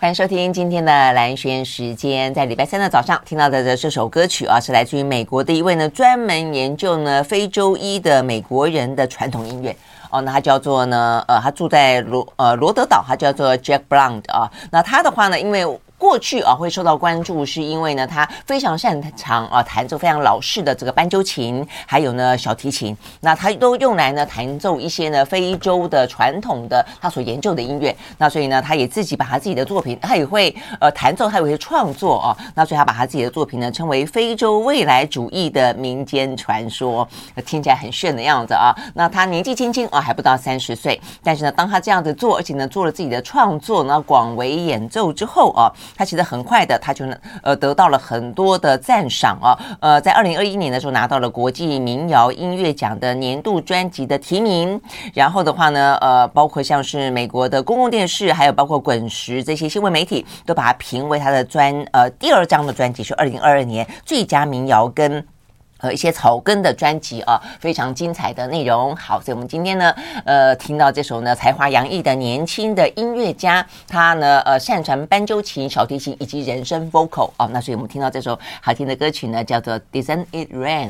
欢迎收听今天的蓝轩时间，在礼拜三的早上听到的这首歌曲啊，是来自于美国的一位呢专门研究呢非洲裔的美国人的传统音乐。哦，那他叫做呢呃，他住在罗呃罗德岛，他叫做 Jack Blount 啊，那他的话呢，因为过去啊会受到关注，是因为呢他非常擅长啊弹奏非常老式的这个斑鸠琴，还有呢小提琴，那他都用来呢弹奏一些呢非洲的传统的他所研究的音乐，那所以呢他也自己把他自己的作品，他也会呃弹奏，他有些创作啊，那所以他把他自己的作品呢称为非洲未来主义的民间传说，听起来很炫的样子啊。那他年纪轻轻啊还不到三十岁，但是呢当他这样子做，而且呢做了自己的创作呢广为演奏之后啊。他其实很快的，他就能，呃，得到了很多的赞赏啊，呃，在二零二一年的时候拿到了国际民谣音乐奖的年度专辑的提名，然后的话呢，呃，包括像是美国的公共电视，还有包括滚石这些新闻媒体，都把它评为他的专呃第二张的专辑是二零二二年最佳民谣跟。和一些草根的专辑啊，非常精彩的内容。好，所以我们今天呢，呃，听到这首呢才华洋溢的年轻的音乐家，他呢，呃，擅长斑鸠琴、小提琴以及人声 vocal 啊。那所以我们听到这首好听的歌曲呢，叫做《Doesn't It Rain》。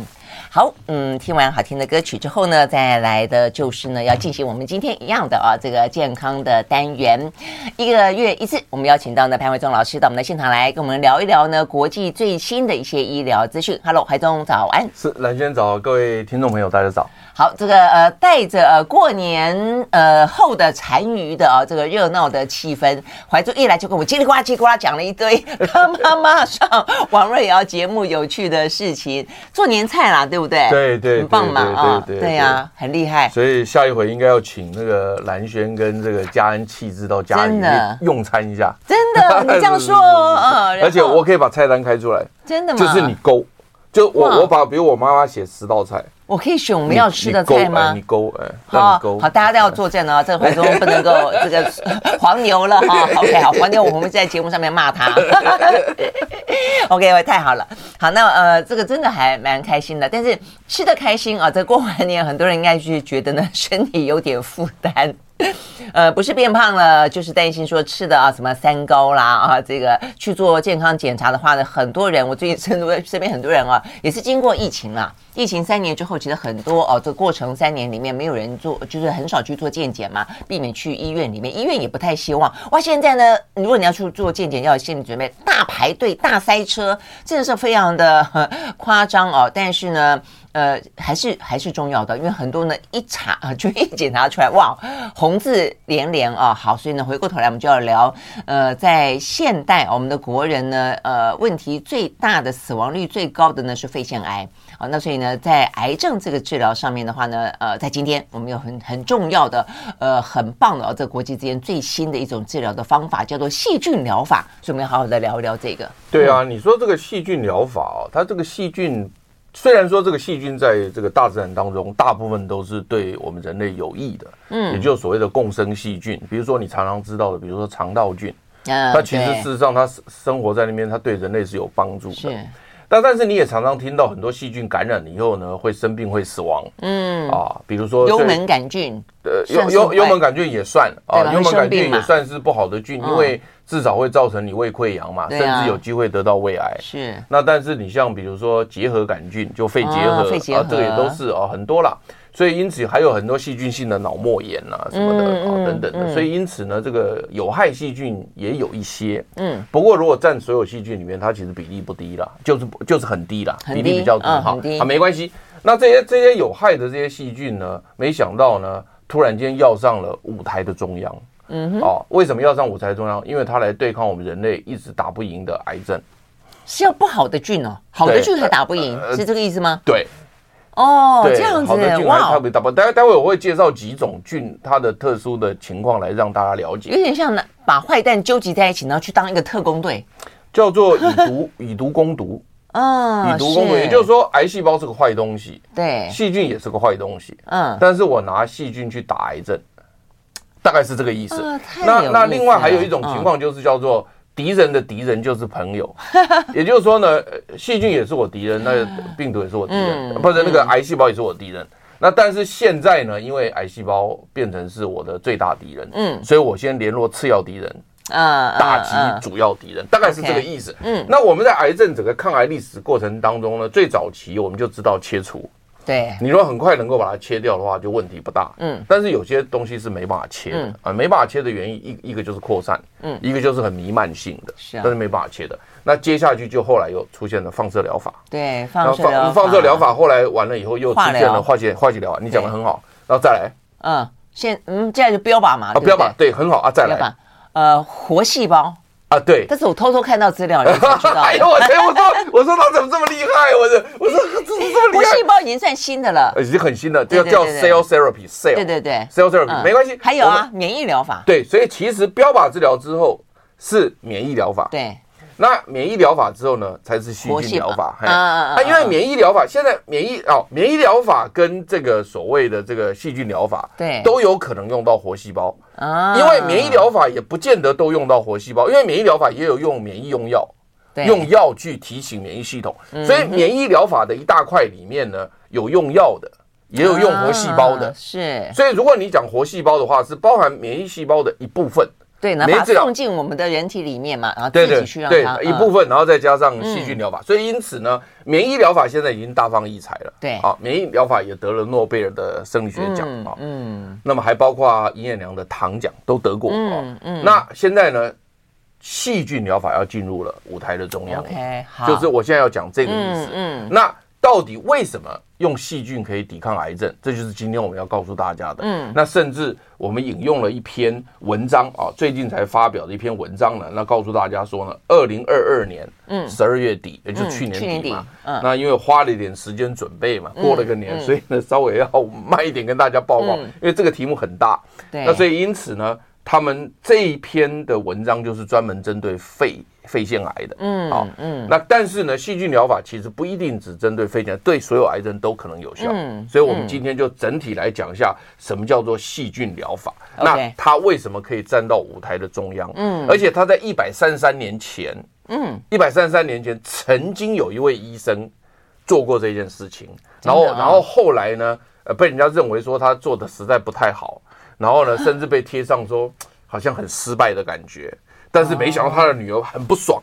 好，嗯，听完好听的歌曲之后呢，再来的就是呢，要进行我们今天一样的啊，这个健康的单元，一个月一次，我们邀请到呢潘伟忠老师到我们的现场来跟我们聊一聊呢国际最新的一些医疗资讯。Hello，怀宗早安。是蓝轩早，各位听众朋友大家早。好，这个呃，带着呃过年呃后的残余的啊、呃，这个热闹的气氛，怀柱一来就跟我叽里呱啦叽里呱啦讲了一堆他妈妈上王瑞瑶节目有趣的事情，做年菜啦，对不对？对对，很棒嘛啊，对呀，很厉害。所以下一回应该要请那个蓝轩跟这个家恩气质到家里面用餐一下。真的，你这样说啊？而且我可以把菜单开出来，真的吗？就是你勾，就我我把比如我妈妈写十道菜。我可以选我们要吃的菜吗？你勾哎，好好，大家都要作证哦。这个怀宗不能够这个黄牛了哈。OK，好，黄牛，我们在节目上面骂他。OK，太好了。好，那呃，这个真的还蛮开心的。但是吃的开心啊，这过完年很多人应该是觉得呢，身体有点负担。呃，不是变胖了，就是担心说吃的啊什么三高啦啊，这个去做健康检查的话呢，很多人我最近身边身边很多人啊，也是经过疫情啦，疫情三年之后，其实很多哦，这个过程三年里面没有人做，就是很少去做健检嘛，避免去医院里面，医院也不太希望。哇，现在呢，如果你要去做健检，要有心理准备，大排队、大塞车，真的是非常的夸张哦。但是呢。呃，还是还是重要的，因为很多呢一查啊，就一检查出来，哇，红字连连啊。好，所以呢，回过头来我们就要聊，呃，在现代我们的国人呢，呃，问题最大的、死亡率最高的呢是肺腺癌啊。那所以呢，在癌症这个治疗上面的话呢，呃，在今天我们有很很重要的、呃，很棒的啊，这个国际之间最新的一种治疗的方法叫做细菌疗法，所以我们要好好的聊一聊这个。对啊，你说这个细菌疗法哦，它这个细菌。虽然说这个细菌在这个大自然当中，大部分都是对我们人类有益的，嗯，也就是所谓的共生细菌。比如说你常常知道的，比如说肠道菌，它其实事实上它生活在那边，它对人类是有帮助的。是，但但是你也常常听到很多细菌感染了以后呢，会生病会死亡。嗯啊，比如说幽门杆菌，呃，幽幽幽门杆菌也算啊，幽门杆菌也算是不好的菌，因为。至少会造成你胃溃疡嘛，甚至有机会得到胃癌。是。那但是你像比如说结核杆菌，就肺结核，肺结核啊，这个也都是啊很多啦。所以因此还有很多细菌性的脑膜炎啊什么的啊等等的。所以因此呢，这个有害细菌也有一些。嗯。不过如果占所有细菌里面，它其实比例不低啦，就是就是很低啦，比例比较低哈。啊，没关系。那这些这些有害的这些细菌呢，没想到呢，突然间要上了舞台的中央。嗯哼，哦，为什么要上舞台中央？因为它来对抗我们人类一直打不赢的癌症，是要不好的菌哦，好的菌还打不赢，是这个意思吗？对，哦，这样子，好的菌还特别大不。待待会我会介绍几种菌它的特殊的情况来让大家了解，有点像把坏蛋纠集在一起，然后去当一个特工队，叫做以毒 以毒攻毒，嗯，以毒攻毒，也就是说，癌细胞是个坏东西，对，细菌也是个坏东西，嗯，但是我拿细菌去打癌症。大概是这个意思。呃、那那另外还有一种情况，就是叫做敌人的敌人就是朋友，嗯、也就是说呢，细菌也是我敌人，那病毒也是我敌人，或者、嗯、那个癌细胞也是我敌人。嗯、那但是现在呢，因为癌细胞变成是我的最大敌人，嗯，所以我先联络次要敌人，啊，打击主要敌人，大概是这个意思。嗯，那我们在癌症整个抗癌历史过程当中呢，最早期我们就知道切除。对，你如果很快能够把它切掉的话，就问题不大。嗯，但是有些东西是没办法切的啊，没办法切的原因一一个就是扩散，嗯，一个就是很弥漫性的，是，但是没办法切的。那接下去就后来又出现了放射疗法，对，放射放射疗法后来完了以后又出现了化学化学疗法，你讲的很好，然后再来，嗯，现嗯，接下来就标靶嘛，啊，标靶，对，很好啊，再来，呃，活细胞。啊，对，但是我偷偷看到资料，你知道？哎呦，我天，我说，我说他怎么这么厉害？我说，我说这这么厉害。活细胞已经算新的了，已经很新的，叫叫 cell therapy，cell，对对对，cell therapy，没关系。还有啊，免疫疗法。对，所以其实标靶治疗之后是免疫疗法。对。那免疫疗法之后呢，才是细菌疗法。啊啊，因为免疫疗法现在免疫哦，免疫疗法跟这个所谓的这个细菌疗法，对，都有可能用到活细胞。啊，因为免疫疗法也不见得都用到活细胞，因为免疫疗法也有用免疫用药，用药去提醒免疫系统。所以免疫疗法的一大块里面呢，有用药的，也有用活细胞的。是，所以如果你讲活细胞的话，是包含免疫细胞的一部分。对，把它送进我们的人体里面嘛，然后自己去让它对一部分，然后再加上细菌疗法，所以因此呢，免疫疗法现在已经大放异彩了。对，啊，免疫疗法也得了诺贝尔的生理学奖啊，嗯，那么还包括尹衍梁的糖奖都得过啊，嗯，那现在呢，细菌疗法要进入了舞台的中央，OK，好，就是我现在要讲这个意思，嗯，那。到底为什么用细菌可以抵抗癌症？这就是今天我们要告诉大家的。嗯，那甚至我们引用了一篇文章啊，最近才发表的一篇文章呢。那告诉大家说呢，二零二二年，嗯，十二月底，也就是去年底嘛。嗯，那因为花了一点时间准备嘛，过了个年，所以呢稍微要慢一点跟大家报告，因为这个题目很大。对，那所以因此呢，他们这一篇的文章就是专门针对肺。肺腺癌的，嗯，好，嗯，那但是呢，细菌疗法其实不一定只针对肺腺，对所有癌症都可能有效。嗯，所以我们今天就整体来讲一下什么叫做细菌疗法。那它为什么可以站到舞台的中央？嗯，而且它在一百三十三年前，嗯，一百三十三年前曾经有一位医生做过这件事情，然后，然后后来呢，呃，被人家认为说他做的实在不太好，然后呢，甚至被贴上说好像很失败的感觉。但是没想到他的女儿很不爽，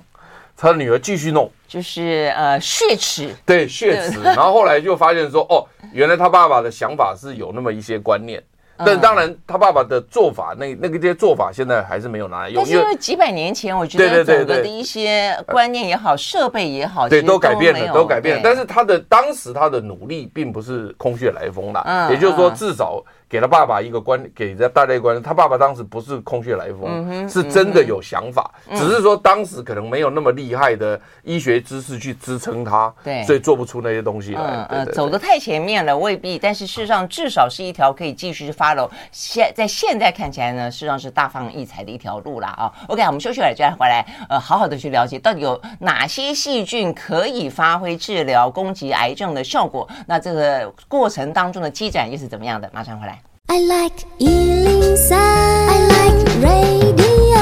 他的女儿继续弄，就是呃血池，对血池，然后后来就发现说，哦，原来他爸爸的想法是有那么一些观念。但当然，他爸爸的做法，那那个这些做法，现在还是没有拿来用。但是因为几百年前，我觉得整个的一些观念也好，设备也好，对，都改变了，都改变了。但是他的当时他的努力，并不是空穴来风啦。也就是说，至少。给了爸爸一个观，给了大家一个观念，他爸爸当时不是空穴来风，嗯、是真的有想法，嗯、只是说当时可能没有那么厉害的医学知识去支撑他，对，所以做不出那些东西来。嗯嗯，走得太前面了未必，但是事实上至少是一条可以继续 follow。现在现在看起来呢，事实上是大放异彩的一条路了啊。OK，我们休息了，就来回来，呃，好好的去了解到底有哪些细菌可以发挥治疗攻击癌症的效果。那这个过程当中的积攒又是怎么样的？马上回来。I like 103, I like radio。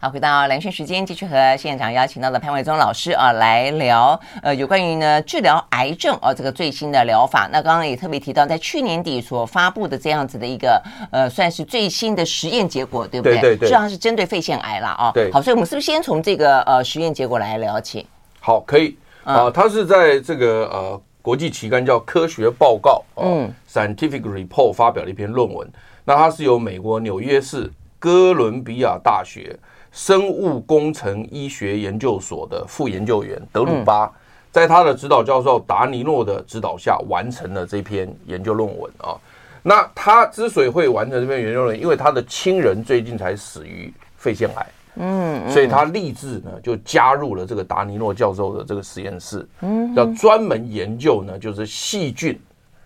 好，回到蓝轩时间，继续和现场邀请到的潘伟忠老师啊来聊，呃，有关于呢治疗癌症啊、呃、这个最新的疗法。那刚刚也特别提到，在去年底所发布的这样子的一个呃，算是最新的实验结果，对不对？对对对，实际上是针对肺腺癌了啊。对。好，所以我们是不是先从这个呃实验结果来聊起？好，可以啊。它是在这个呃。国际期刊叫《科学报告》嗯，Scientific Report 发表了一篇论文。那它是由美国纽约市哥伦比亚大学生物工程医学研究所的副研究员德鲁巴，在他的指导教授达尼诺的指导下完成了这篇研究论文啊。那他之所以会完成这篇研究论文，因为他的亲人最近才死于肺腺癌。嗯，所以他立志呢，就加入了这个达尼诺教授的这个实验室，嗯，要专门研究呢，就是细菌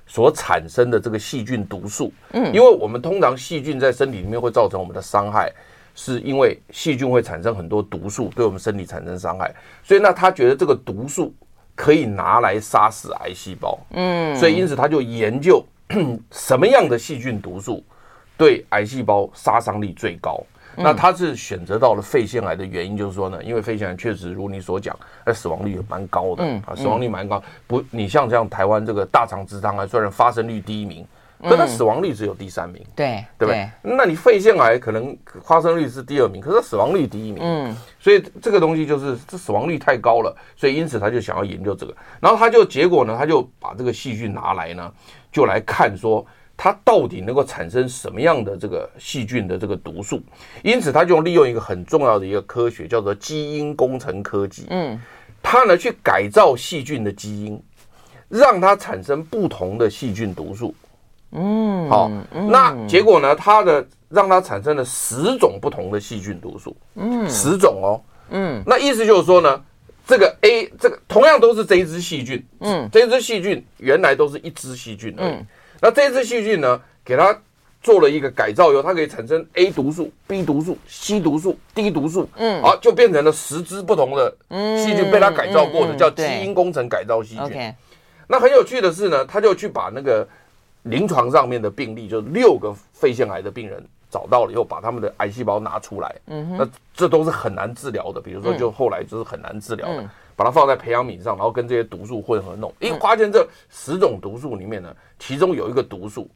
所产生的这个细菌毒素。嗯，因为我们通常细菌在身体里面会造成我们的伤害，是因为细菌会产生很多毒素，对我们身体产生伤害。所以那他觉得这个毒素可以拿来杀死癌细胞。嗯，所以因此他就研究 什么样的细菌毒素对癌细胞杀伤力最高。那他是选择到了肺腺癌的原因，就是说呢，因为肺腺癌确实如你所讲，那死亡率也蛮高的，啊，死亡率蛮高。不，你像这样台湾这个大肠直肠癌，虽然发生率第一名，可它死亡率只有第三名，对对不对？那你肺腺癌可能发生率是第二名，可是死亡率第一名，嗯，所以这个东西就是这死亡率太高了，所以因此他就想要研究这个，然后他就结果呢，他就把这个细菌拿来呢，就来看说它到底能够产生什么样的这个细菌的这个毒素，因此他就利用一个很重要的一个科学叫做基因工程科技，嗯，他呢去改造细菌的基因，让它产生不同的细菌毒素。嗯，好，那结果呢？它的让它产生了十种不同的细菌毒素，嗯，十种哦，嗯，那意思就是说呢，这个 A 这个同样都是这一只细菌，嗯，这一只细菌原来都是一只细菌，嗯，那这一只细菌呢，给它做了一个改造以后，它可以产生 A 毒素、B 毒素、C 毒素、D 毒素，嗯，好，就变成了十只不同的细菌被它改造过的，叫基因工程改造细菌。那很有趣的是呢，他就去把那个。临床上面的病例，就六个肺腺癌的病人找到了以后，把他们的癌细胞拿出来，嗯，那这都是很难治疗的。比如说，就后来就是很难治疗的，把它放在培养皿上，然后跟这些毒素混合弄，因为发现这十种毒素里面呢，其中有一个毒素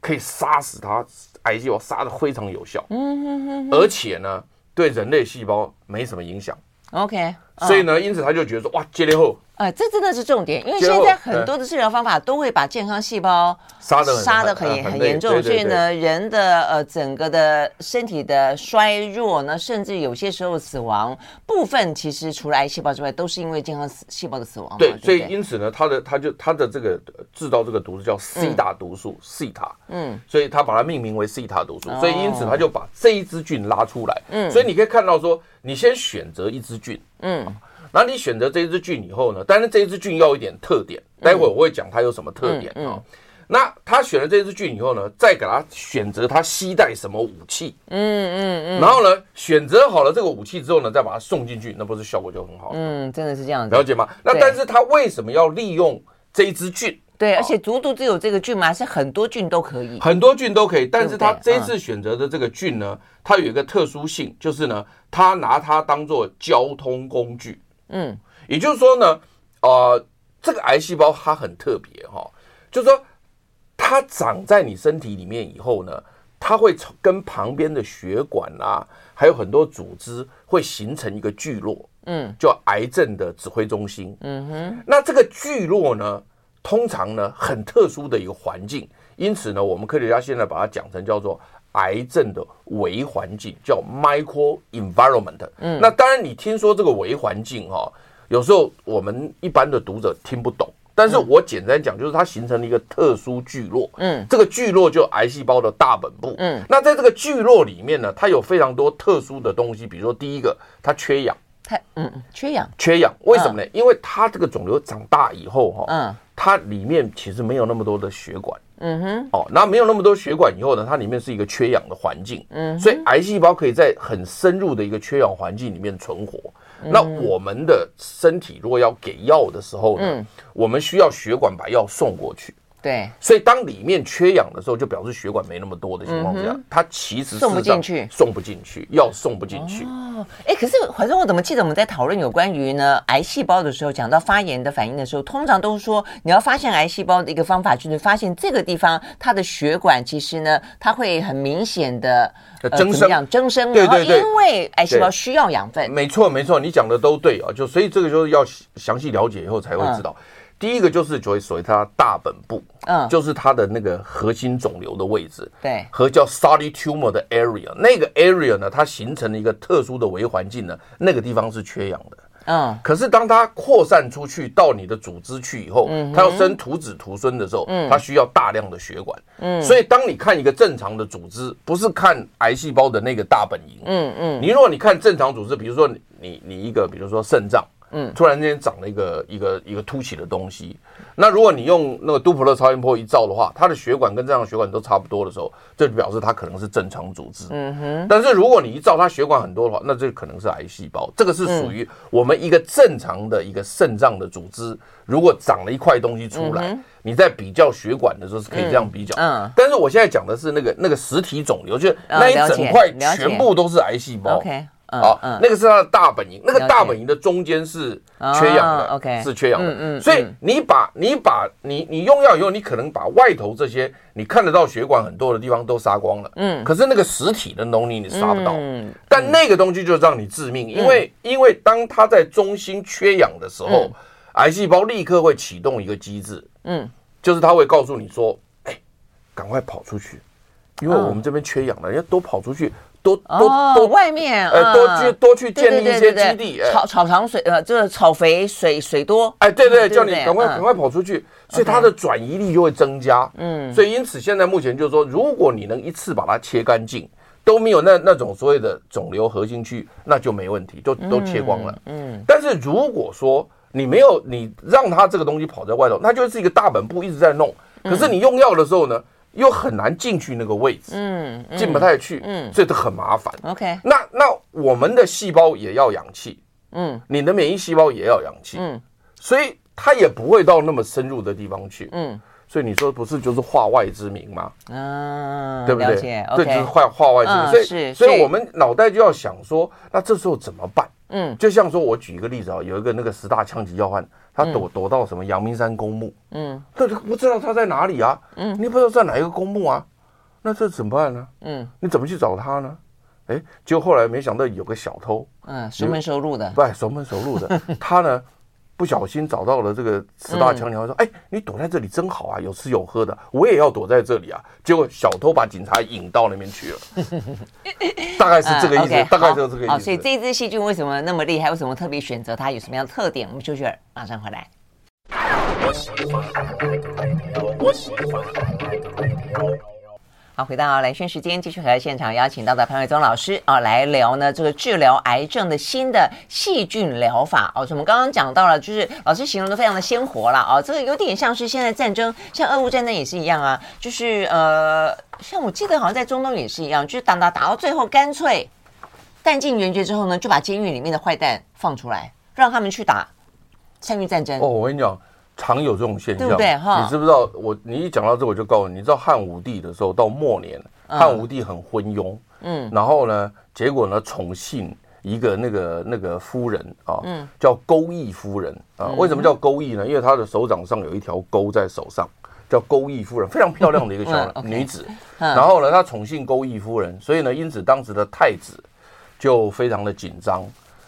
可以杀死它癌细胞，杀的非常有效，嗯，而且呢，对人类细胞没什么影响。OK，所以呢，因此他就觉得说，哇，接力后。哎，这真的是重点，因为现在很多的治疗方法都会把健康细胞杀的杀的很很严重，所以呢，人的呃整个的身体的衰弱呢，甚至有些时候死亡部分，其实除了癌细胞之外，都是因为健康细胞的死亡。对，所以因此呢，他的他就他的这个制造这个毒素叫西塔毒素，西塔，嗯，所以他把它命名为西塔毒素，所以因此他就把这一支菌拉出来，嗯，所以你可以看到说，你先选择一支菌，嗯。那你选择这一支菌以后呢？但是这一支菌要有一点特点，待会我会讲它有什么特点啊。那他选了这一支菌以后呢，再给他选择他携带什么武器，嗯嗯嗯，然后呢，选择好了这个武器之后呢，再把它送进去，那不是效果就很好？嗯，真的是这样子，了解吗？那但是他为什么要利用这一支菌？对，而且足足只有这个菌吗？是很多菌都可以，很多菌都可以。但是他这一次选择的这个菌呢，它有一个特殊性，就是呢，他拿它当做交通工具。嗯，也就是说呢，呃，这个癌细胞它很特别哈，就是说它长在你身体里面以后呢，它会跟旁边的血管啊，还有很多组织会形成一个聚落，嗯，叫癌症的指挥中心。嗯哼，那这个聚落呢，通常呢很特殊的一个环境，因此呢，我们科学家现在把它讲成叫做。癌症的微环境叫 micro environment。嗯，那当然，你听说这个微环境哈，有时候我们一般的读者听不懂。但是我简单讲，就是它形成了一个特殊聚落。嗯，这个聚落就癌细胞的大本部。嗯，那在这个聚落里面呢，它有非常多特殊的东西，比如说第一个，它缺氧。它嗯，缺氧，缺氧，为什么呢？因为它这个肿瘤长大以后哈，嗯，它里面其实没有那么多的血管。嗯哼，哦，那没有那么多血管以后呢，它里面是一个缺氧的环境，嗯，所以癌细胞可以在很深入的一个缺氧环境里面存活。那我们的身体如果要给药的时候呢，我们需要血管把药送过去。对，所以当里面缺氧的时候，就表示血管没那么多的情况下，它其实送不进去，送不进去，药送不进去。哦，哎，可是反正我怎么记得我们在讨论有关于呢癌细胞的时候，讲到发炎的反应的时候，通常都是说你要发现癌细胞的一个方法，就是发现这个地方它的血管其实呢，它会很明显的增生，增生。对对对，因为癌细胞需要养分。没错没错，你讲的都对啊，就所以这个就是要详细了解以后才会知道。第一个就是所谓所谓它大本部，嗯，就是它的那个核心肿瘤的位置，对，和叫 solid tumor 的 area，那个 area 呢，它形成了一个特殊的微环境呢，那个地方是缺氧的，嗯，可是当它扩散出去到你的组织去以后，嗯，它要生徒子徒孙的时候，嗯，它需要大量的血管，嗯，所以当你看一个正常的组织，不是看癌细胞的那个大本营，嗯嗯，你如果你看正常组织，比如说你你你一个，比如说肾脏。嗯，突然间长了一个一个一个凸起的东西，那如果你用那个杜普勒超音波一照的话，它的血管跟正常血管都差不多的时候，这就表示它可能是正常组织。嗯哼。但是如果你一照它血管很多的话，那这可能是癌细胞。这个是属于我们一个正常的一个肾脏的组织，如果长了一块东西出来，你在比较血管的时候是可以这样比较。嗯。但是我现在讲的是那个那个实体肿瘤，就是那一整块全部都是癌细胞。OK。好，那个是他的大本营，那个大本营的中间是缺氧的，OK，是缺氧的。嗯，所以你把你把你你用药以后，你可能把外头这些你看得到血管很多的地方都杀光了，嗯，可是那个实体的脓泥你杀不到，嗯，但那个东西就让你致命，因为因为当它在中心缺氧的时候，癌细胞立刻会启动一个机制，嗯，就是它会告诉你说，哎，赶快跑出去。因为我们这边缺氧了，要都跑出去，多多多外面，呃，多去多去建立一些基地，草草长水，呃，这个草肥水水多，哎，对对，叫你赶快赶快跑出去，所以它的转移力就会增加，嗯，所以因此现在目前就是说，如果你能一次把它切干净，都没有那那种所谓的肿瘤核心区，那就没问题，就都切光了，嗯，但是如果说你没有你让它这个东西跑在外头，那就是一个大本部一直在弄，可是你用药的时候呢？又很难进去那个位置，嗯，进不太去，嗯，所以都很麻烦。OK，那那我们的细胞也要氧气，嗯，你的免疫细胞也要氧气，嗯，所以它也不会到那么深入的地方去，嗯，所以你说不是就是化外之名吗？嗯，对不对？对，就是化化外之名。所以，所以我们脑袋就要想说，那这时候怎么办？嗯，就像说我举一个例子啊，有一个那个十大枪击要犯。他躲躲到什么阳明山公墓？嗯，但是不知道他在哪里啊？嗯，你不知道在哪一个公墓啊？那这怎么办呢？嗯，你怎么去找他呢？哎，结果后来没想到有个小偷，嗯，熟门熟路的，不，熟门熟路的，他呢。不小心找到了这个十大强鸟，说：“哎，你躲在这里真好啊，有吃有喝的，我也要躲在这里啊。”结果小偷把警察引到那边去了，大概是这个意思，大概就是这个意思。所以这一支细菌为什么那么厉害？为什么特别选择它？有什么样的特点？我们休息儿，马上回来。好，回到蓝轩时间，继续和现场邀请到的潘伟宗老师啊，来聊呢这个治疗癌症的新的细菌疗法哦。我们刚刚讲到了，就是老师形容的非常的鲜活了啊，这个有点像是现在战争，像俄乌战争也是一样啊，就是呃，像我记得好像在中东也是一样，就是打打打到最后，干脆弹尽援绝之后呢，就把监狱里面的坏蛋放出来，让他们去打参与战争。哦，我跟你讲。常有这种现象，对对你知不知道？我你一讲到这，我就告诉你，你知道汉武帝的时候，到末年，汉武帝很昏庸，嗯，然后呢，结果呢，宠幸一个那个那个夫人啊，嗯，叫钩弋夫人啊。为什么叫钩弋呢？因为她的手掌上有一条钩在手上，叫钩弋夫人，非常漂亮的一个小 女子。然后呢，她宠幸钩弋夫人，所以呢，因此当时的太子就非常的紧张。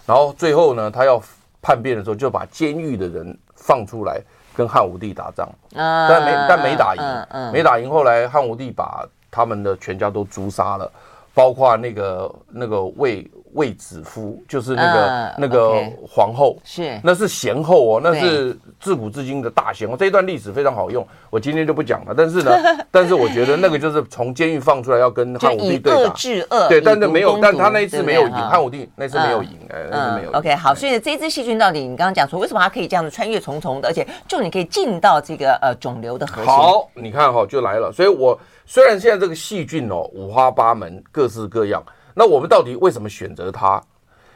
然后最后呢，他要叛变的时候，就把监狱的人放出来。跟汉武帝打仗，但没但没打赢，没打赢。后来汉武帝把他们的全家都诛杀了，包括那个那个卫卫子夫，就是那个那个皇后，是那是贤后哦，那是自古至今的大贤后。这一段历史非常好用，我今天就不讲了。但是呢，但是我觉得那个就是从监狱放出来要跟汉武帝对打，治恶，对，但是没有，但他那一次没有赢，汉武帝那次没有赢，哎，那次没有。OK，好，所以这一支细菌到底，你刚刚讲说为什么它可以这样子穿越重重的，而且就你可以进到这个呃肿瘤的核心。好，你看哈，就来了。所以我虽然现在这个细菌哦五花八门，各式各样。那我们到底为什么选择它？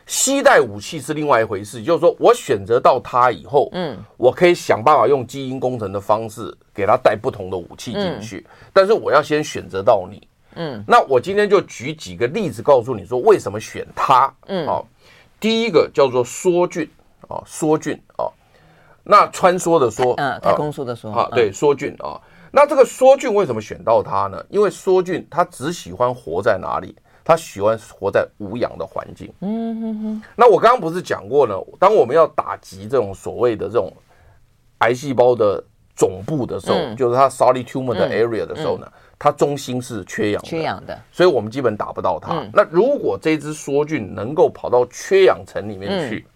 携带武器是另外一回事，就是说我选择到它以后，嗯，我可以想办法用基因工程的方式给它带不同的武器进去，嗯、但是我要先选择到你，嗯，那我今天就举几个例子告诉你说为什么选它，嗯，好，第一个叫做梭菌啊，梭菌啊，那穿梭的梭，嗯，太空梭的梭，啊，对，梭菌啊，那这个梭菌为什么选到它呢？因为梭菌它只喜欢活在哪里？他喜欢活在无氧的环境。嗯哼哼。那我刚刚不是讲过呢？当我们要打击这种所谓的这种癌细胞的总部的时候，就是它 solid tumor 的 area 的时候呢，它中心是缺氧，缺氧的，所以我们基本打不到它。那如果这只梭菌能够跑到缺氧层里面去，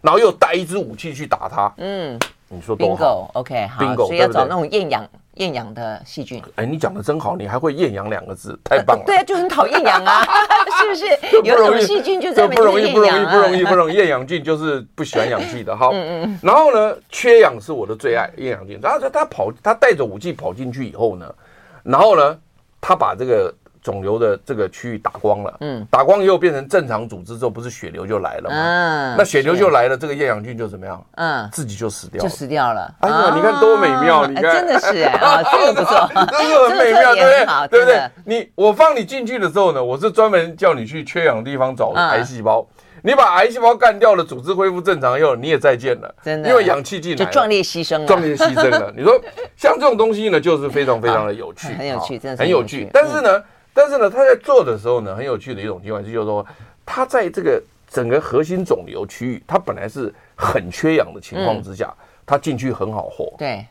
然后又带一支武器去打它，嗯，你说多好？OK，好，所以要找那种厌氧。厌氧的细菌，哎，你讲的真好，你还会厌氧两个字，太棒了。对啊，就很讨厌氧啊，是不是？有种细菌就在不容易，不容易，不容易，不容易。厌氧菌就是不喜欢氧气的，哈。嗯嗯。然后呢，缺氧是我的最爱，厌氧菌。然后他他跑，他带着武器跑进去以后呢，然后呢，他把这个肿瘤的这个区域打光了，嗯，打光以后变成正常组织之后，不是血流就来了吗？嗯，那血流就来了，这个厌氧菌就怎么样？嗯，自己就死掉，就死掉了。哎呀，你看多美妙！你看，真的是啊，这个不错，这个很美妙，对不对？对不对？你我放你进去的时候呢，我是专门叫你去缺氧的地方找癌细胞。你把癌细胞干掉了，组织恢复正常以后，你也再见了，真的，因为氧气进来就壮烈牺牲了，壮烈牺牲了。你说像这种东西呢，就是非常非常的有趣，很有趣，真的很有趣。但是呢，但是呢，他在做的时候呢，很有趣的一种情况就是说，他在这个整个核心肿瘤区域，它本来是很缺氧的情况之下，它进去很好活。对。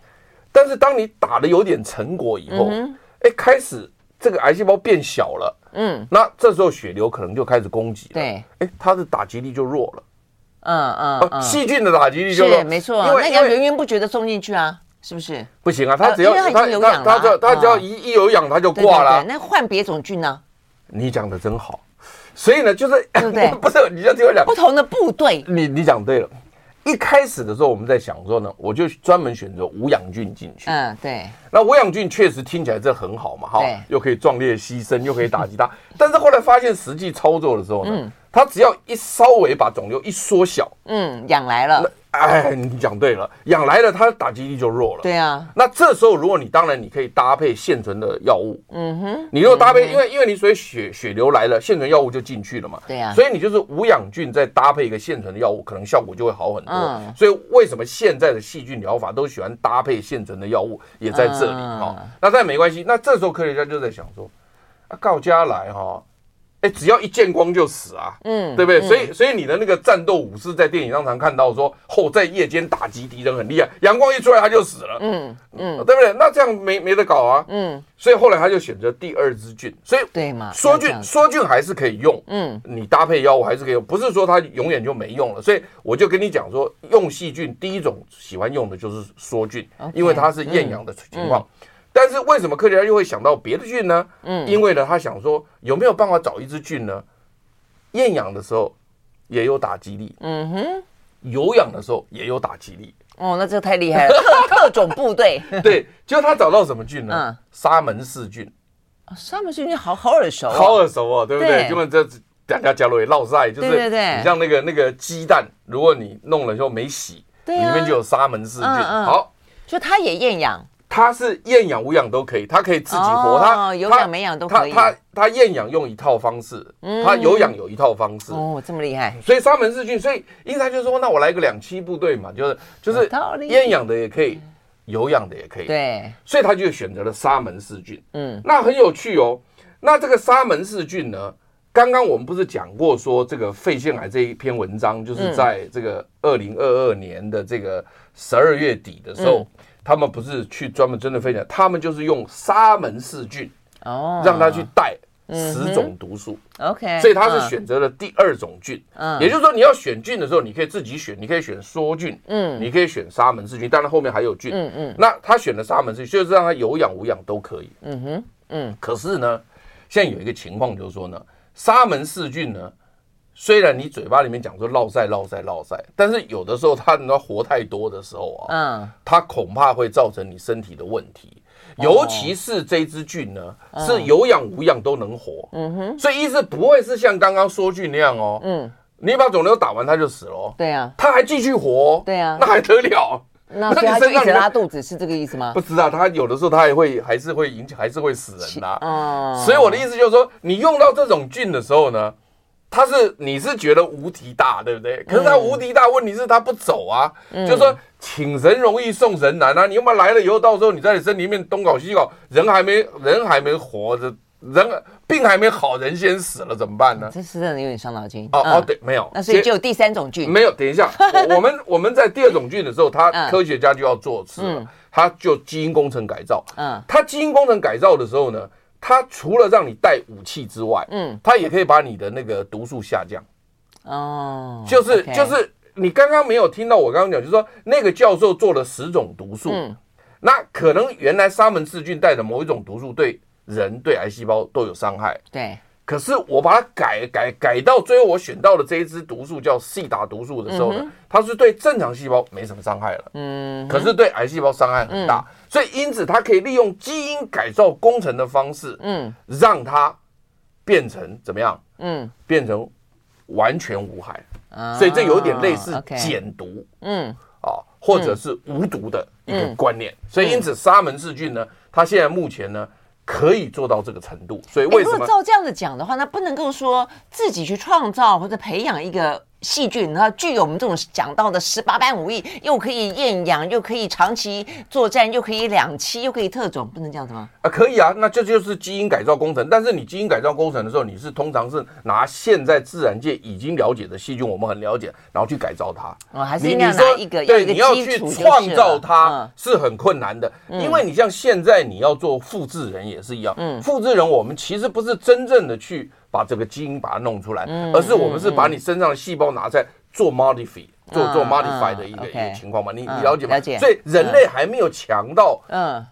但是当你打的有点成果以后，哎，开始这个癌细胞变小了。嗯，那这时候血流可能就开始攻击了。对，哎，它的打击力就弱了。嗯嗯，细菌的打击力就弱，没错。因为那要源源不绝的送进去啊，是不是？不行啊，他只要他他他只要他只要一一有氧，他就挂了。那换别种菌呢？你讲的真好。所以呢，就是对不对？不是，你要听我讲，不同的部队。你你讲对了。一开始的时候，我们在想说呢，我就专门选择无氧菌进去。嗯，对。那无氧菌确实听起来这很好嘛，哈，又可以壮烈牺牲，又可以打击它。但是后来发现实际操作的时候呢，它只要一稍微把肿瘤一缩小，嗯，养来了。哎，你讲对了，氧来了，它的打击力就弱了。对啊，那这时候如果你当然你可以搭配现存的药物，嗯哼，你如果搭配，因为因为你所以血血流来了，现存药物就进去了嘛。对啊，所以你就是无氧菌再搭配一个现存的药物，可能效果就会好很多。所以为什么现在的细菌疗法都喜欢搭配现存的药物，也在这里哈。那但没关系，那这时候科学家就在想说，啊，告家来哈。哎，只要一见光就死啊，嗯，对不对？嗯、所以，所以你的那个战斗武士在电影上常看到说，后在夜间打击敌人很厉害，阳光一出来他就死了，嗯嗯，对不对？那这样没没得搞啊，嗯。所以后来他就选择第二支菌，所以对嘛，梭菌梭菌还是可以用，嗯，你搭配药物还是可以用，不是说它永远就没用了。所以我就跟你讲说，用细菌第一种喜欢用的就是梭菌，因为它是厌氧的情况。但是为什么科学家又会想到别的菌呢？嗯，因为呢，他想说有没有办法找一只菌呢？厌氧的时候也有打击力，嗯哼，有氧的时候也有打击力。哦，那这太厉害了，特特种部队。对，就他找到什么菌呢？嗯，沙门氏菌。沙门氏菌好好耳熟，好耳熟哦，对不对？因为这大家加入也落晒，就是对对对，你像那个那个鸡蛋，如果你弄了之后没洗，里面就有沙门氏菌。好，就它也厌氧。它是厌氧无氧都可以，它可以自己活，它有氧没氧都可以。它它厌氧用一套方式，它有氧有一套方式。哦，这么厉害！所以沙门氏菌，所以因此他就说，那我来个两栖部队嘛，就是就是厌氧的也可以，有氧的也可以。对，所以他就选择了沙门氏菌。嗯，那很有趣哦。那这个沙门氏菌呢，刚刚我们不是讲过说这个肺腺癌这一篇文章，就是在这个二零二二年的这个十二月底的时候。他们不是去专门针对肺炎，他们就是用沙门氏菌哦，让它去带十种毒素。OK，所以他是选择了第二种菌。嗯，也就是说你要选菌的时候，你可以自己选，你可以选梭菌，嗯，你可以选沙门氏菌，当然后面还有菌。嗯嗯，那他选的沙门氏菌就是让它有氧无氧都可以。嗯哼，嗯。可是呢，现在有一个情况就是说呢，沙门氏菌呢。虽然你嘴巴里面讲说落赛落赛落赛，但是有的时候它你要活太多的时候啊，嗯，它恐怕会造成你身体的问题，尤其是这支菌呢，是有氧无氧都能活，嗯哼，所以意思不会是像刚刚说菌那样哦，嗯，你把肿瘤打完它就死了，对啊，它还继续活，对啊，那还得了？那所以它就一直拉肚子是这个意思吗？不知道，它有的时候它也会还是会引起还是会死人的，嗯，所以我的意思就是说，你用到这种菌的时候呢。他是你是觉得无敌大，对不对？可是他无敌大，问题是他不走啊。嗯、就是说，请神容易送神难啊！你要么来了以后，到时候你在你身体里面东搞西搞，人还没人还没活着，人病还没好，人先死了，怎么办呢？这是真的有点伤脑筋。哦、嗯、哦，对，没有。那所以就有第三种菌。没有，等一下，我，我们 我们在第二种菌的时候，他科学家就要做事了，嗯、他就基因工程改造。嗯，他基因工程改造的时候呢？它除了让你带武器之外，嗯，它也可以把你的那个毒素下降。哦，就是就是你刚刚没有听到我刚刚讲，就是说那个教授做了十种毒素，嗯，那可能原来沙门氏菌带的某一种毒素对人对癌细胞都有伤害，对。可是我把它改改改到最后，我选到的这一支毒素叫细打毒素的时候呢，嗯、它是对正常细胞没什么伤害了，嗯，可是对癌细胞伤害很大，嗯、所以因此它可以利用基因改造工程的方式，嗯，让它变成怎么样？嗯，变成完全无害，嗯、所以这有点类似减毒，嗯，啊，或者是无毒的一个观念，嗯、所以因此沙门氏菌呢，它现在目前呢。可以做到这个程度，所以为什么？如果照这样子讲的话，那不能够说自己去创造或者培养一个。细菌，然后具有我们这种讲到的十八般武艺，又可以厌氧，又可以长期作战，又可以两栖，又可以特种，不能这样子吗？啊，可以啊，那这就是基因改造工程。但是你基因改造工程的时候，你是通常是拿现在自然界已经了解的细菌，我们很了解，然后去改造它。哦，还是应该拿一个，对，你要去创造它是很困难的，嗯、因为你像现在你要做复制人也是一样，嗯，复制人我们其实不是真正的去。把这个基因把它弄出来，而是我们是把你身上的细胞拿出来做 modify，做做 modify 的一个一个情况嘛？你你了解吗？了解。所以人类还没有强到嗯。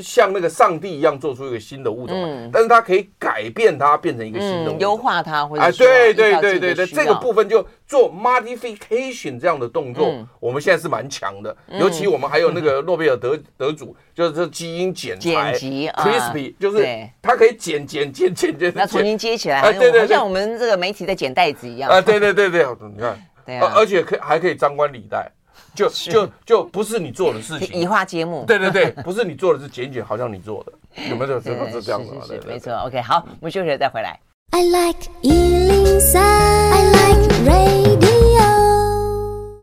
像那个上帝一样做出一个新的物种，嗯，但是它可以改变它变成一个新的物种，优化它，或者啊，对对对对对，这个部分就做 modification 这样的动作，我们现在是蛮强的，尤其我们还有那个诺贝尔得 得主，就是这基因剪裁，CRISPR，就是它可以剪剪剪剪剪，那重新接起来，对对，像我们这个媒体在剪袋子一样，啊，对对对对，你看，对啊，而且可还可以张冠李戴。就就就不是你做的事情，移花接木。对对对，不是你做的，是简简好像你做的，有没有这个 是这样子吗？对，没错。OK，好，我们休息了再回来。I like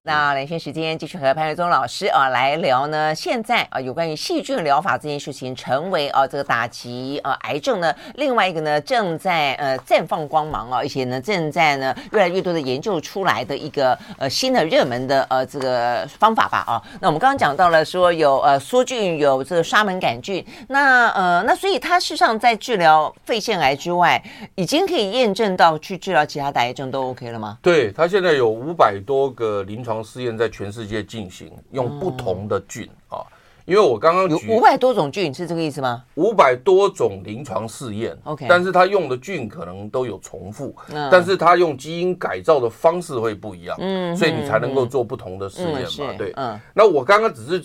那连线时间继续和潘瑞宗老师啊来聊呢，现在啊有关于细菌疗法这件事情成为啊这个打击啊癌症呢，另外一个呢正在呃绽放光芒啊，而且呢正在呢越来越多的研究出来的一个呃新的热门的呃这个方法吧啊。那我们刚刚讲到了说有呃梭菌有这个沙门杆菌，那呃那所以它事实上在治疗肺腺癌之外，已经可以验证到去治疗其他的癌症都 OK 了吗？对，它现在有五百多个临床。试验在全世界进行，用不同的菌啊，因为我刚刚有五百多种菌，是这个意思吗？五百多种临床试验，OK，但是它用的菌可能都有重复，但是它用基因改造的方式会不一样，嗯，所以你才能够做不同的试验嘛，对，嗯。那我刚刚只是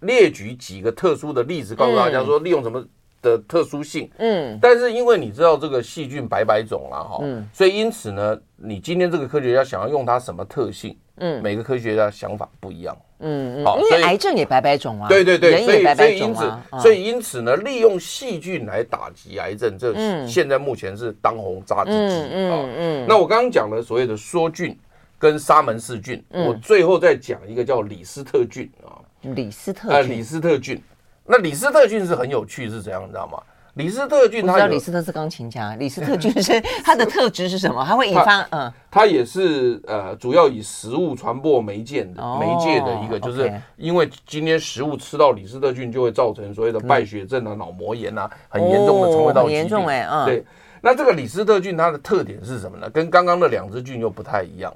列举几个特殊的例子，告诉大家说利用什么的特殊性，嗯，但是因为你知道这个细菌百百种了哈，嗯，所以因此呢，你今天这个科学家想要用它什么特性？嗯，每个科学家想法不一样。嗯，好，因为癌症也百百种啊。对对对，所以所以因此，所以因此呢，利用细菌来打击癌症，这现在目前是当红炸子鸡。嗯嗯嗯。那我刚刚讲了所谓的梭菌跟沙门氏菌，我最后再讲一个叫李斯特菌啊。李斯特啊，李斯特菌。那李斯特菌是很有趣，是怎样，你知道吗？李斯特菌，他知道李斯特是钢琴家。李斯特菌是 它的特质是什么？它会引发嗯，它也是呃，主要以食物传播媒介的媒介的一个，就是因为今天食物吃到李斯特菌，就会造成所谓的败血症啊、脑膜炎啊，很严重的肠胃道疾病。严重哎，嗯，对。那这个李斯特菌它的特点是什么呢？跟刚刚的两只菌又不太一样，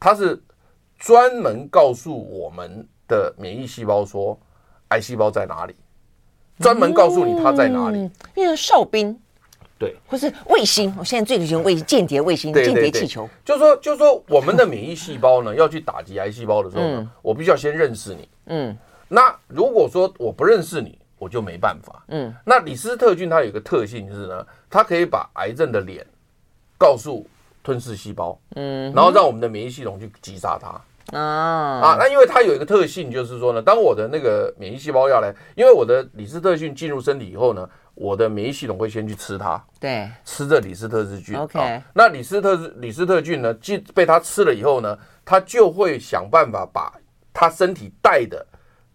它是专门告诉我们的免疫细胞说癌细胞在哪里。专门告诉你它在哪里，嗯、因为哨兵，对，或是卫星。我现在最流行卫间谍卫星、间谍气球。就是说，就是说，我们的免疫细胞呢，要去打击癌细胞的时候呢，嗯、我必须要先认识你。嗯，那如果说我不认识你，我就没办法。嗯，那李斯特菌它有一个特性就是呢，它可以把癌症的脸告诉吞噬细胞，嗯，然后让我们的免疫系统去击杀它。啊啊，那因为它有一个特性，就是说呢，当我的那个免疫细胞要来，因为我的李斯特菌进入身体以后呢，我的免疫系统会先去吃它，对，吃这李斯特菌。OK，、啊、那李斯特李斯特菌呢，既被它吃了以后呢，它就会想办法把它身体带的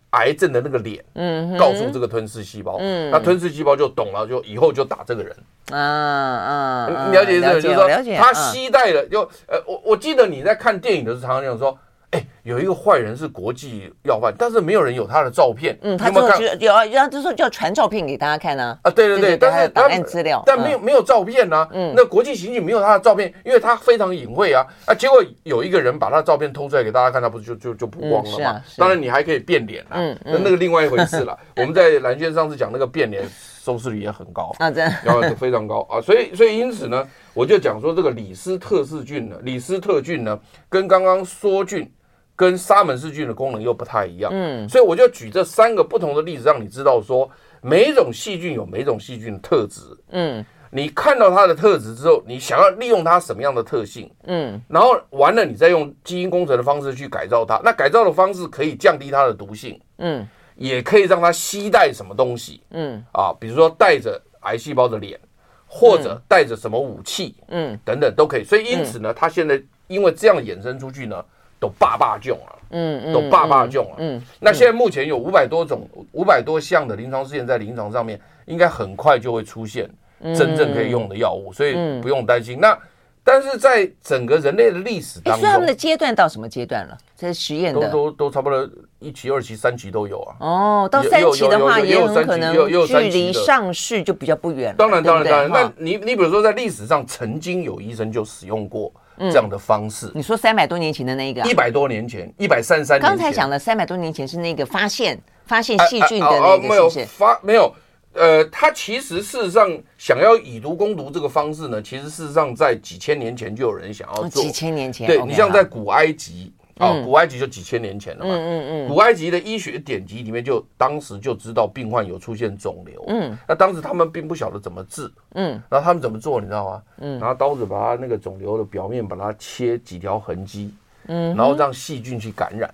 癌症的那个脸，嗯，告诉这个吞噬细胞，嗯，那吞噬细胞就懂了，就以后就打这个人。嗯嗯，你了解这个，就是说它携带了，就呃，我我记得你在看电影的时候，常常讲说。哎，有一个坏人是国际要犯，但是没有人有他的照片。嗯，他就有啊，然后就说就要传照片给大家看呢。啊，对对对，但是档案资料，但没有没有照片呢。嗯，那国际刑警没有他的照片，因为他非常隐晦啊。啊，结果有一个人把他的照片偷出来给大家看，他不是就就就曝光了吗？当然你还可以变脸啊，嗯，那那个另外一回事了。我们在蓝轩上次讲那个变脸收视率也很高 啊，这样，然后非常高啊，所以所以因此呢，我就讲说这个李斯特氏菌呢，李斯特菌呢，跟刚刚梭菌。跟沙门氏菌的功能又不太一样，嗯，所以我就举这三个不同的例子，让你知道说，每一种细菌有每一种细菌的特质，嗯，你看到它的特质之后，你想要利用它什么样的特性，嗯，然后完了，你再用基因工程的方式去改造它，那改造的方式可以降低它的毒性，嗯，也可以让它携带什么东西，嗯，啊，比如说带着癌细胞的脸，或者带着什么武器，嗯，等等都可以，所以因此呢，它现在因为这样衍生出去呢。都霸霸种了，嗯嗯，都霸霸种了，嗯。那现在目前有五百多种、五百多项的临床试验在临床上面，应该很快就会出现真正可以用的药物，所以不用担心。那但是在整个人类的历史当中，所以他们的阶段到什么阶段了？这实验的都都都差不多一期、二期、三期都有啊。哦，到三期的话，也有可能距离上市就比较不远了。当然，当然，当然。那你你比如说，在历史上曾经有医生就使用过。这样的方式，你说三百多年前的那个，一百多年前，一百三十三年前，刚才讲的三百多年前是那个发现发现细菌的那个，没有发没有，呃，他其实事实上想要以毒攻毒这个方式呢，其实事实上在几千年前就有人想要做，几千年前，对你像在古埃及。啊，古埃及就几千年前了嘛。嗯嗯嗯。古埃及的医学典籍里面就当时就知道病患有出现肿瘤。嗯。那当时他们并不晓得怎么治。嗯。然后他们怎么做，你知道吗？嗯。拿刀子把它那个肿瘤的表面把它切几条痕迹。嗯。然后让细菌去感染，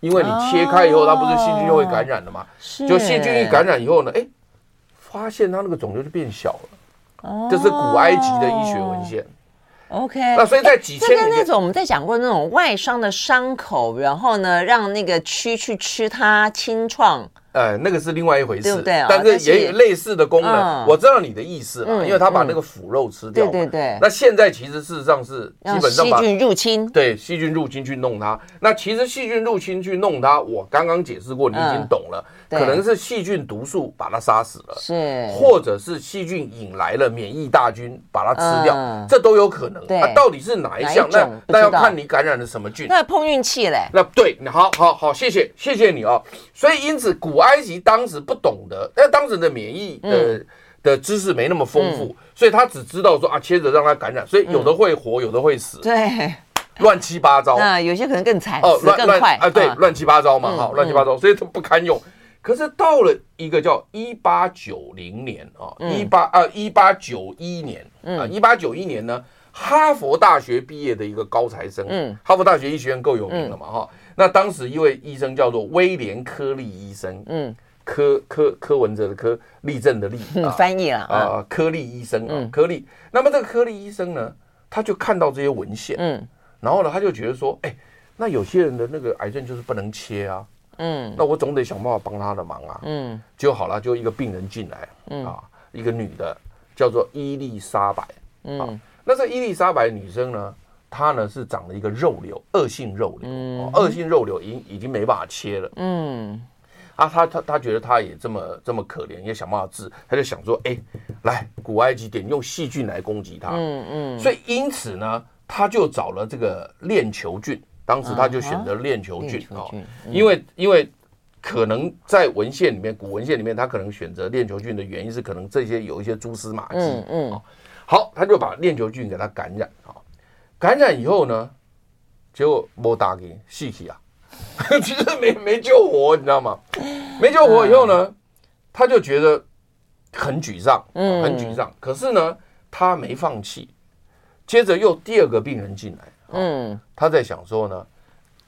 因为你切开以后，它不是细菌就会感染的嘛？是。就细菌一感染以后呢，哎，发现它那个肿瘤就变小了。哦。这是古埃及的医学文献。OK，那所以在几千年，跟那种我们在讲过那种外伤的伤口，然后呢，让那个蛆去吃它清创。呃，那个是另外一回事，对不对？但是也有类似的功能。我知道你的意思了，因为他把那个腐肉吃掉。对对对。那现在其实事实上是基本上细菌入侵，对细菌入侵去弄它。那其实细菌入侵去弄它，我刚刚解释过，你已经懂了。可能是细菌毒素把它杀死了，是，或者是细菌引来了免疫大军把它吃掉，这都有可能。对，到底是哪一项？那那要看你感染了什么菌。那碰运气嘞。那对，好好好，谢谢谢谢你哦。所以因此古埃及当时不懂得，但当时的免疫的的知识没那么丰富，所以他只知道说啊，切着让它感染，所以有的会活，有的会死。对。乱七八糟。啊有些可能更惨，哦，死更快啊！对，乱七八糟嘛，哈，乱七八糟，所以它不堪用。可是到了一个叫一八九零年啊，一八啊一八九一年啊，一八九一年呢，哈佛大学毕业的一个高材生，嗯，哈佛大学医学院够有名了嘛，哈。那当时一位医生叫做威廉科利医生，嗯，柯柯柯文哲的科，立正的立，翻译了啊，科利医生啊，科利。那么这个科利医生呢，他就看到这些文献，嗯，然后呢，他就觉得说，哎，那有些人的那个癌症就是不能切啊。嗯，那我总得想办法帮他的忙啊。嗯，就好了，就一个病人进来，嗯。啊，一个女的叫做伊丽莎白，嗯，那这伊丽莎白女生呢，她呢是长了一个肉瘤，恶性肉瘤，嗯，恶性肉瘤已经已经没办法切了，嗯，啊，他他他觉得他也这么这么可怜，也想办法治，他就想说，哎，来古埃及点用细菌来攻击他，嗯嗯，所以因此呢，他就找了这个链球菌。当时他就选择链球菌啊，因为因为可能在文献里面，古文献里面，他可能选择链球菌的原因是可能这些有一些蛛丝马迹。嗯嗯，好，他就把链球菌给它感染啊，感染以后呢，结果没打给细体啊，其 实没没救活，你知道吗？没救活以后呢，他就觉得很沮丧，嗯，很沮丧。可是呢，他没放弃，接着又第二个病人进来。嗯，他在想说呢，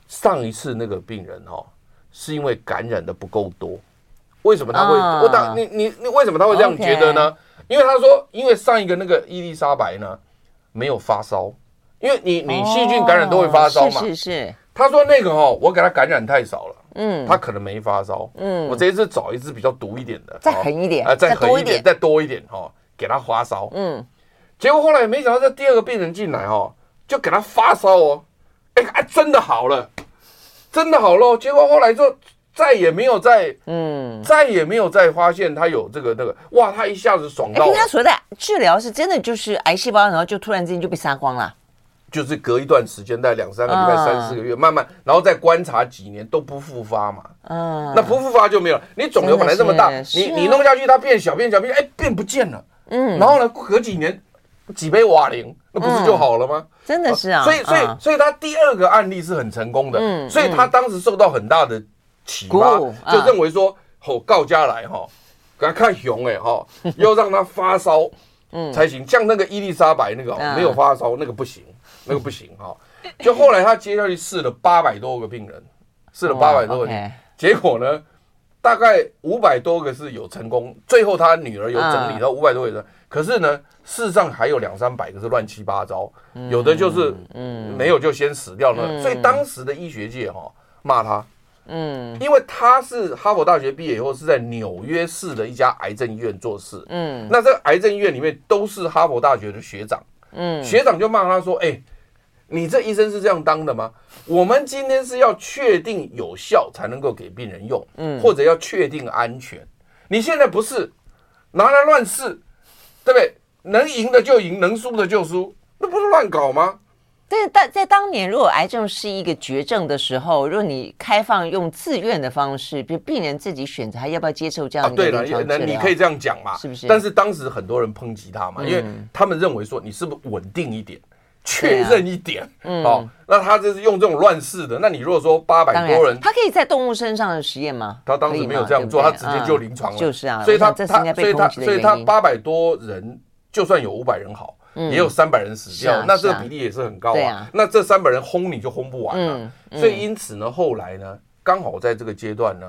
上一次那个病人哦，是因为感染的不够多，为什么他会？我当你你你为什么他会这样觉得呢？因为他说，因为上一个那个伊丽莎白呢没有发烧，因为你你细菌感染都会发烧嘛。是是。他说那个哦，我给他感染太少了，嗯，他可能没发烧，嗯，我这一次找一只比较毒一点的，再狠一点，啊，再狠一点，再多一点哈，给他发烧，嗯，结果后来没想到这第二个病人进来哦。就给他发烧哦，哎，还真的好了，真的好喽。结果后来就再也没有再嗯，再也没有再发现他有这个那个哇，他一下子爽到。因为他所谓的治疗是真的就是癌细胞，然后就突然之间就被杀光了。就是隔一段时间，大概两三个礼拜、三四个月，慢慢，然后再观察几年都不复发嘛。嗯，那不复发就没有了。你肿瘤本来这么大，你你弄下去它变小变小变，哎，变不见了。嗯，然后呢，隔几年几杯瓦林，那不是就好了吗？真的是啊。所以所以所以他第二个案例是很成功的。嗯，所以他当时受到很大的启发，就认为说，吼告家来哈，给他看熊哎哈，要让他发烧，嗯才行。像那个伊丽莎白那个没有发烧，那个不行。那个不行哈，就后来他接下去试了八百多个病人，试了八百多个人，结果呢，大概五百多个是有成功，最后他女儿有整理到五百多个人，可是呢，事实上还有两三百个是乱七八糟，有的就是嗯。没有就先死掉了，所以当时的医学界哈骂他，嗯，因为他是哈佛大学毕业以后是在纽约市的一家癌症医院做事，嗯，那这个癌症医院里面都是哈佛大学的学长。嗯，学长就骂他说：“哎，你这医生是这样当的吗？我们今天是要确定有效才能够给病人用，嗯，或者要确定安全。你现在不是拿来乱试，对不对？能赢的就赢，能输的就输，那不是乱搞吗？但是在在当年，如果癌症是一个绝症的时候，如果你开放用自愿的方式，比如病人自己选择他要不要接受这样的对了，你可以这样讲嘛，是不是？但是当时很多人抨击他嘛，因为他们认为说你是不是稳定一点，确认一点，哦，那他就是用这种乱试的。那你如果说八百多人，他可以在动物身上的实验吗？他当时没有这样做，他直接就临床了，就是啊，所以他他所以他所以他八百多人，就算有五百人好。也有三百人死掉，那这个比例也是很高啊。那这三百人轰你就轰不完了，所以因此呢，后来呢，刚好在这个阶段呢，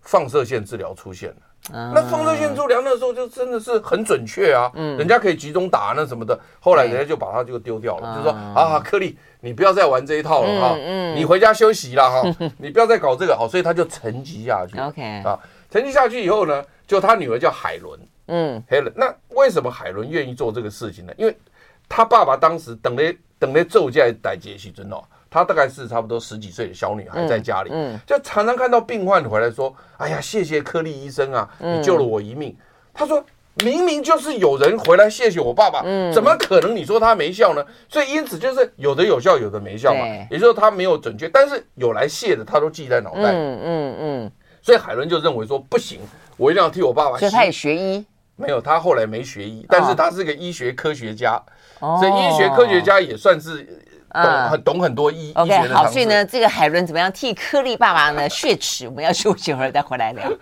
放射线治疗出现了。那放射线治疗那时候就真的是很准确啊，人家可以集中打那什么的。后来人家就把它就丢掉了，就说啊，克利，你不要再玩这一套了哈，你回家休息了哈，你不要再搞这个好，所以他就沉寂下去。OK 啊，沉寂下去以后呢，就他女儿叫海伦。嗯，海伦，那为什么海伦愿意做这个事情呢？因为他爸爸当时等了等了奏在代接戏真哦，他大概是差不多十几岁的小女孩在家里，嗯，就常常看到病患回来说：“哎呀，谢谢柯利医生啊，你救了我一命。”他说：“明明就是有人回来谢谢我爸爸，怎么可能你说他没效呢？”所以因此就是有的有效，有的没效嘛，也就是说他没有准确，但是有来谢的他都记在脑袋。里，嗯嗯嗯，所以海伦就认为说不行，我一定要替我爸爸。所以他也学医。没有，他后来没学医，但是他是个医学科学家，所以医学科学家也算是懂很懂很多医医学的。好，所以呢，这个海伦怎么样替柯利爸爸呢血耻？我们要休息一会儿再回来聊。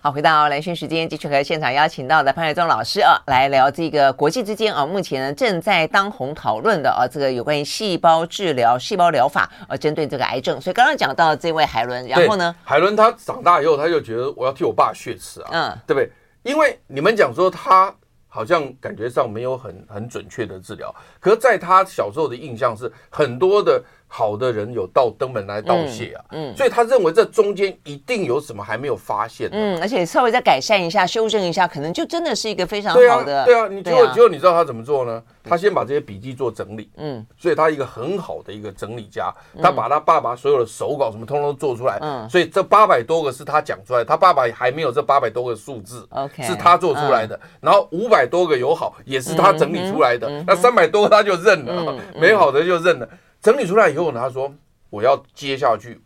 好，回到兰萱时间，继续和现场邀请到的潘瑞忠老师啊，来聊这个国际之间啊，目前呢正在当红讨论的啊，这个有关于细胞治疗、细胞疗法啊，针对这个癌症。所以刚刚讲到这位海伦，然后呢，海伦她长大以后，她就觉得我要替我爸血耻啊，嗯，对不对？因为你们讲说他好像感觉上没有很很准确的治疗，可是在他小时候的印象是很多的。好的人有到登门来道谢啊，嗯，所以他认为这中间一定有什么还没有发现，嗯，而且稍微再改善一下、修正一下，可能就真的是一个非常好的，对啊，你结果结果你知道他怎么做呢？他先把这些笔记做整理，嗯，所以他一个很好的一个整理家，他把他爸爸所有的手稿什么通通做出来，嗯，所以这八百多个是他讲出来，他爸爸还没有这八百多个数字，OK，是他做出来的，然后五百多个友好也是他整理出来的，那三百多个他就认了，没好的就认了。整理出来以后呢，他说：“我要接下去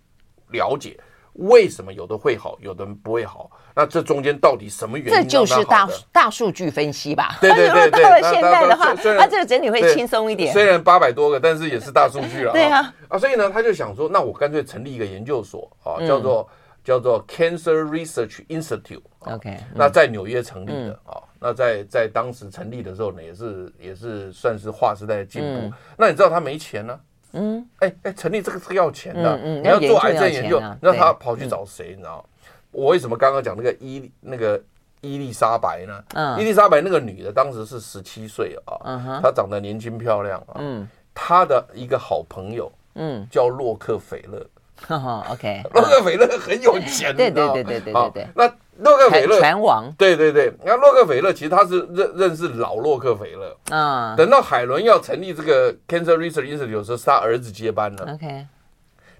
了解为什么有的会好，有的不会好。那这中间到底什么原因？这就是大大数据分析吧？对对对对。到了 现在的话，他这个整理会轻松一点。虽然八百多个，但是也是大数据了。对啊。啊，所以呢，他就想说，那我干脆成立一个研究所啊，叫做叫做 Cancer Research Institute。OK。那在纽约成立的啊。”那在在当时成立的时候呢，也是也是算是划时代的进步。嗯、那你知道他没钱呢？嗯，哎哎、成立这个是要钱的。你要做癌症研究，啊、那他跑去找谁？你知道？我为什么刚刚讲那个伊那个伊丽莎白呢？嗯，伊丽莎白那个女的当时是十七岁啊，她长得年轻漂亮啊，嗯，她的一个好朋友，嗯，叫洛克菲勒。哈 哈，OK，洛克菲勒很有钱，对对对对对对对。那洛克菲勒。拳王，对对对，那洛克菲勒其实他是认认识老洛克菲勒，嗯，等到海伦要成立这个 Cancer Research Institute 的时候，是他儿子接班了，OK，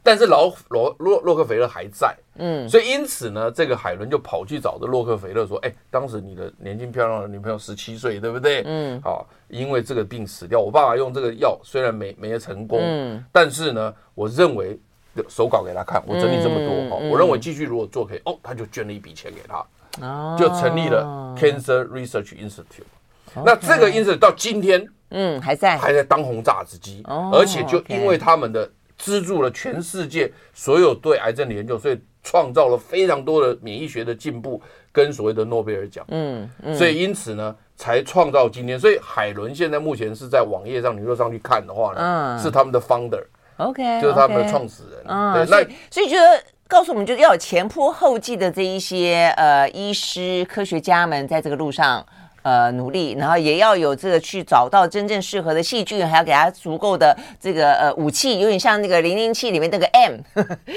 但是老罗洛洛克菲勒还在，嗯，所以因此呢，这个海伦就跑去找的洛克菲勒说，哎，当时你的年轻漂亮的女朋友十七岁，对不对？嗯，好，因为这个病死掉，我爸爸用这个药虽然没没成功，嗯，但是呢，我认为。手稿给他看，我整理这么多我认为继续如果做可以哦，他就捐了一笔钱给他，哦、就成立了 Cancer Research Institute。哦、那这个 institute 到今天，嗯，还在。还在当红炸子鸡，哦、而且就因为他们的资助了全世界所有对癌症的研究，所以创造了非常多的免疫学的进步跟所谓的诺贝尔奖，嗯，嗯。所以因此呢，才创造今天。所以海伦现在目前是在网页上，你若上去看的话呢，嗯、是他们的 founder。OK，就是他们的创始人。嗯，对，所以所以觉得告诉我们，就是要有前仆后继的这一些呃医师、科学家们在这个路上呃努力，然后也要有这个去找到真正适合的细菌，还要给他足够的这个呃武器，有点像那个零零七里面那个 M，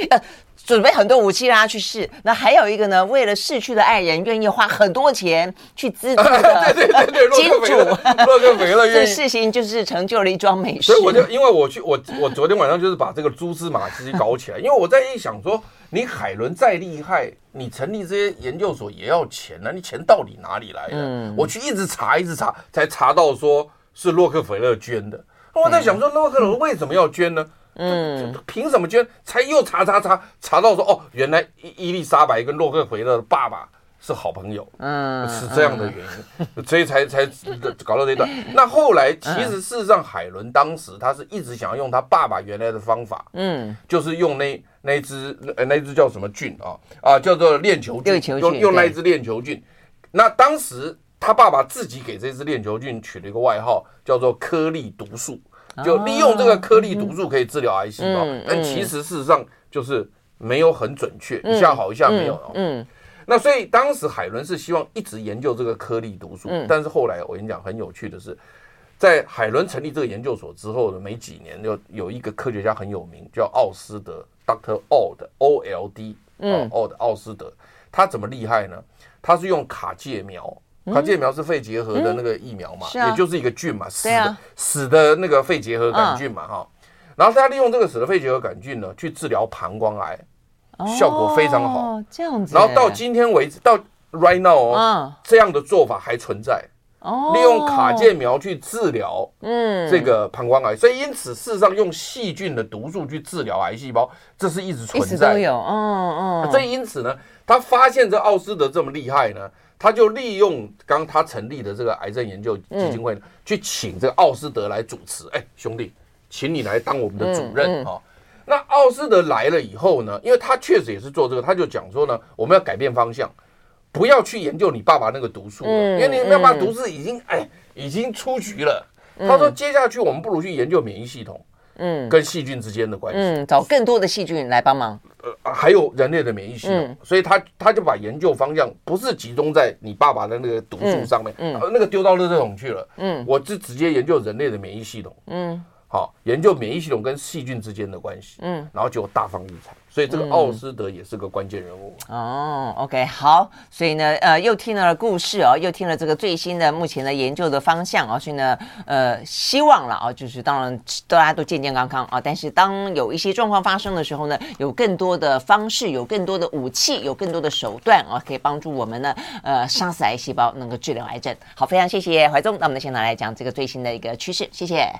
要 准备很多武器让他去试。那还有一个呢，为了逝去的爱人，愿意花很多钱去资助 的 金主，洛克菲勒，这事情就是成就了一桩美事。所以我就因为我去我我昨天晚上就是把这个蛛丝马迹搞起来，因为我在一想说，你海伦再厉害，你成立这些研究所也要钱呢，你钱到底哪里来的？嗯，我去一直查一直查，才查到说是洛克菲勒捐的。我在想说，洛克菲勒为什么要捐呢？嗯，凭什么捐？才又查查查查到说哦，原来伊伊丽莎白跟洛克菲勒的爸爸是好朋友，嗯，是这样的原因，嗯、所以才才搞到这一段。那后来其实事实上，海伦当时他是一直想要用他爸爸原来的方法，嗯，就是用那那只那那只叫什么菌啊啊，叫做链球菌，球菌用用那一只链球菌。那当时他爸爸自己给这只链球菌取了一个外号，叫做颗粒毒素。就利用这个颗粒毒素可以治疗癌细胞，但其实事实上就是没有很准确，一下好一下没有。嗯，那所以当时海伦是希望一直研究这个颗粒毒素，但是后来我跟你讲很有趣的是，在海伦成立这个研究所之后的没几年，就有一个科学家很有名，叫奥斯德，Dr. Old O L D，嗯，Old 奥斯德，他怎么厉害呢？他是用卡介苗。卡介苗是肺结核的那个疫苗嘛，也就是一个菌嘛，死的死的那个肺结核杆菌嘛哈。然后他利用这个死的肺结核杆菌呢，去治疗膀胱癌，效果非常好。这样子。然后到今天为止，到 right now 哦，这样的做法还存在。哦。利用卡介苗去治疗，嗯，这个膀胱癌。所以因此，事实上用细菌的毒素去治疗癌细胞，这是一直存在。都有。嗯嗯。所以因此呢，他发现这奥斯德这么厉害呢。他就利用刚他成立的这个癌症研究基金会，去请这个奥斯德来主持。哎，兄弟，请你来当我们的主任啊！那奥斯德来了以后呢，因为他确实也是做这个，他就讲说呢，我们要改变方向，不要去研究你爸爸那个毒素了，因为你爸爸毒素已经哎已经出局了。他说，接下去我们不如去研究免疫系统。嗯，跟细菌之间的关系，嗯，找更多的细菌来帮忙，呃，还有人类的免疫系统，嗯、所以他他就把研究方向不是集中在你爸爸的那个毒素上面，嗯，嗯那个丢到垃圾桶去了，嗯，我是直接研究人类的免疫系统，嗯，好，研究免疫系统跟细菌之间的关系，嗯，然后就大放异彩。所以这个奥斯德也是个关键人物、嗯、哦。OK，好，所以呢，呃，又听了故事哦，又听了这个最新的目前的研究的方向哦，所以呢，呃，希望了啊，就是当然大家都健健康康啊，但是当有一些状况发生的时候呢，有更多的方式，有更多的武器，有更多的手段啊，可以帮助我们呢，呃，杀死癌细胞，能够治疗癌症。好，非常谢谢怀宗，那我们现在来讲这个最新的一个趋势，谢谢。